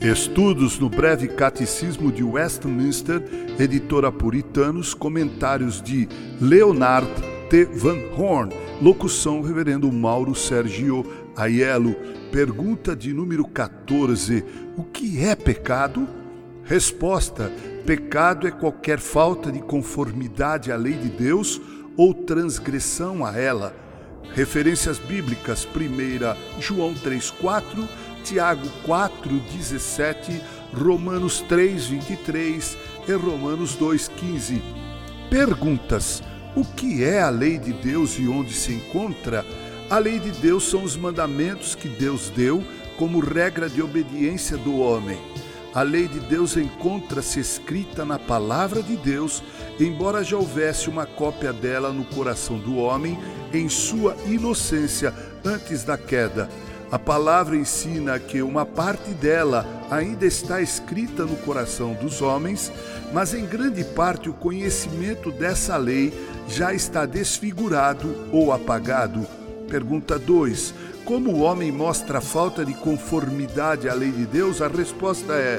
Estudos no Breve Catecismo de Westminster, editora Puritanos, comentários de Leonard T. Van Horn, locução Reverendo Mauro Sergio Aiello. Pergunta de número 14: O que é pecado? Resposta: Pecado é qualquer falta de conformidade à lei de Deus ou transgressão a ela. Referências bíblicas: 1 João 3,4, Tiago 4,17, Romanos 3,23 e Romanos 2,15. Perguntas: O que é a lei de Deus e onde se encontra? A lei de Deus são os mandamentos que Deus deu como regra de obediência do homem. A lei de Deus encontra-se escrita na palavra de Deus, embora já houvesse uma cópia dela no coração do homem em sua inocência antes da queda. A palavra ensina que uma parte dela ainda está escrita no coração dos homens, mas em grande parte o conhecimento dessa lei já está desfigurado ou apagado. Pergunta 2 como o homem mostra falta de conformidade à lei de Deus? A resposta é: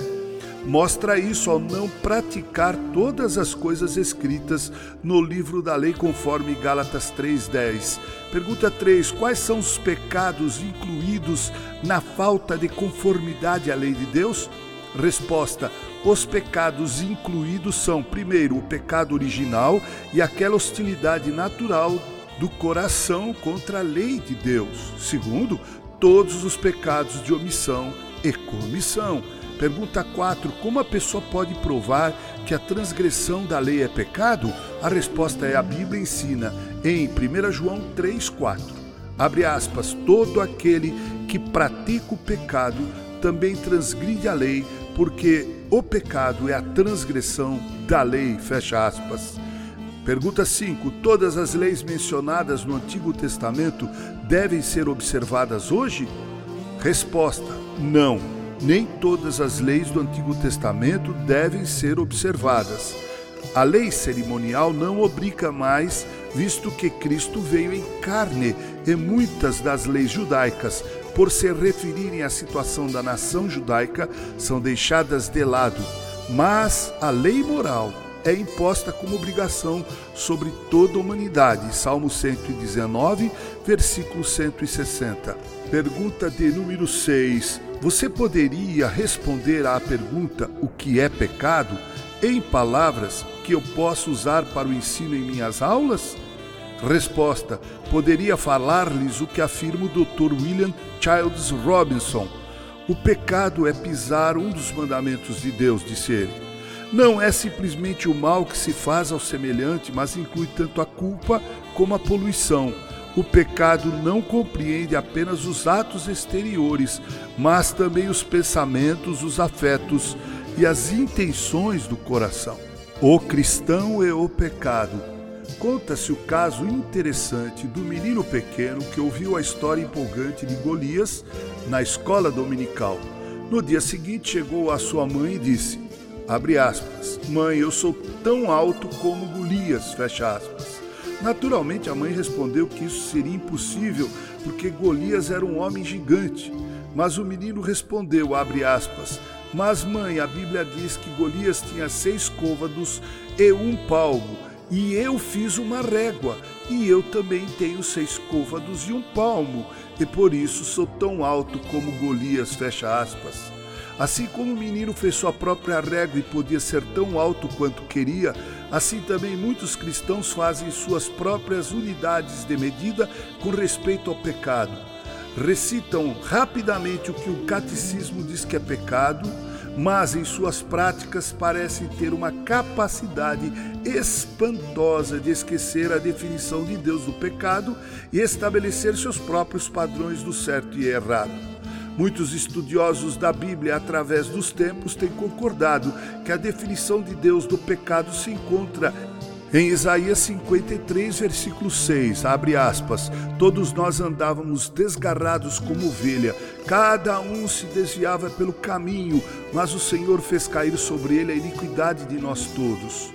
mostra isso ao não praticar todas as coisas escritas no livro da lei, conforme Gálatas 3:10. Pergunta 3: Quais são os pecados incluídos na falta de conformidade à lei de Deus? Resposta: os pecados incluídos são, primeiro, o pecado original e aquela hostilidade natural do coração contra a lei de Deus. Segundo, todos os pecados de omissão e comissão. Pergunta 4. Como a pessoa pode provar que a transgressão da lei é pecado? A resposta é a Bíblia ensina em 1 João 3,4. Abre aspas, todo aquele que pratica o pecado também transgride a lei, porque o pecado é a transgressão da lei, fecha aspas. Pergunta 5. Todas as leis mencionadas no Antigo Testamento devem ser observadas hoje? Resposta: Não. Nem todas as leis do Antigo Testamento devem ser observadas. A lei cerimonial não obriga mais, visto que Cristo veio em carne e muitas das leis judaicas, por se referirem à situação da nação judaica, são deixadas de lado. Mas a lei moral é imposta como obrigação sobre toda a humanidade. Salmo 119, versículo 160. Pergunta de número 6. Você poderia responder à pergunta o que é pecado em palavras que eu posso usar para o ensino em minhas aulas? Resposta: Poderia falar-lhes o que afirma o Dr. William Childs Robinson. O pecado é pisar um dos mandamentos de Deus, disse ele. Não é simplesmente o mal que se faz ao semelhante, mas inclui tanto a culpa como a poluição. O pecado não compreende apenas os atos exteriores, mas também os pensamentos, os afetos e as intenções do coração. O cristão e o pecado. Conta-se o caso interessante do menino pequeno que ouviu a história empolgante de Golias na escola dominical. No dia seguinte chegou a sua mãe e disse: Abre aspas. Mãe, eu sou tão alto como Golias, fecha aspas. Naturalmente, a mãe respondeu que isso seria impossível, porque Golias era um homem gigante. Mas o menino respondeu, abre aspas, mas mãe, a Bíblia diz que Golias tinha seis côvados e um palmo, e eu fiz uma régua, e eu também tenho seis côvados e um palmo, e por isso sou tão alto como Golias, fecha aspas. Assim como o menino fez sua própria régua e podia ser tão alto quanto queria, assim também muitos cristãos fazem suas próprias unidades de medida com respeito ao pecado. Recitam rapidamente o que o catecismo diz que é pecado, mas em suas práticas parecem ter uma capacidade espantosa de esquecer a definição de Deus do pecado e estabelecer seus próprios padrões do certo e errado. Muitos estudiosos da Bíblia, através dos tempos, têm concordado que a definição de Deus do pecado se encontra em Isaías 53, versículo 6, abre aspas, todos nós andávamos desgarrados como ovelha, cada um se desviava pelo caminho, mas o Senhor fez cair sobre ele a iniquidade de nós todos.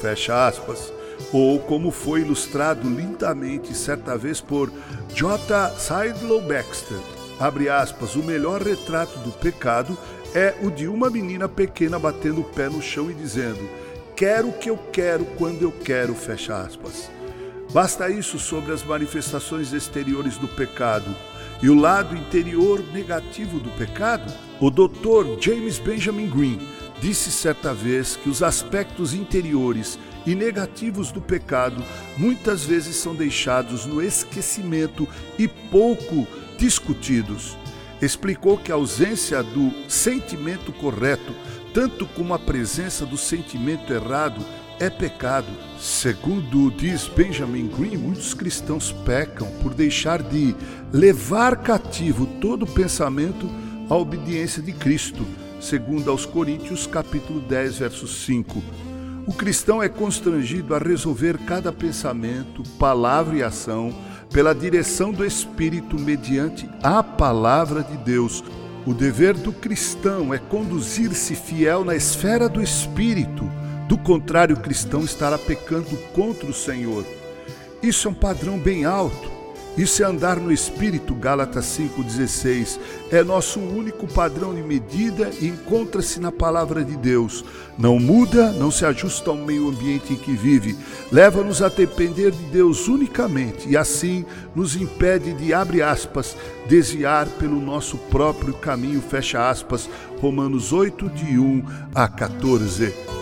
Fecha aspas. Ou como foi ilustrado lindamente certa vez por J. Sidlow Baxter, abre aspas, o melhor retrato do pecado é o de uma menina pequena batendo o pé no chão e dizendo: Quero o que eu quero quando eu quero, fecha aspas. Basta isso sobre as manifestações exteriores do pecado e o lado interior negativo do pecado? O Dr. James Benjamin Green disse certa vez que os aspectos interiores e negativos do pecado muitas vezes são deixados no esquecimento e pouco discutidos. Explicou que a ausência do sentimento correto, tanto como a presença do sentimento errado, é pecado. Segundo diz Benjamin Green, muitos cristãos pecam por deixar de levar cativo todo pensamento à obediência de Cristo, segundo aos Coríntios capítulo 10, verso 5. O cristão é constrangido a resolver cada pensamento, palavra e ação pela direção do Espírito mediante a palavra de Deus. O dever do cristão é conduzir-se fiel na esfera do Espírito do contrário, o cristão estará pecando contra o Senhor. Isso é um padrão bem alto. Isso é andar no Espírito, Gálatas 5,16. É nosso único padrão de medida e encontra-se na palavra de Deus. Não muda, não se ajusta ao meio ambiente em que vive. Leva-nos a depender de Deus unicamente e assim nos impede de, abre aspas, desviar pelo nosso próprio caminho, fecha aspas. Romanos 8, de 1 a 14.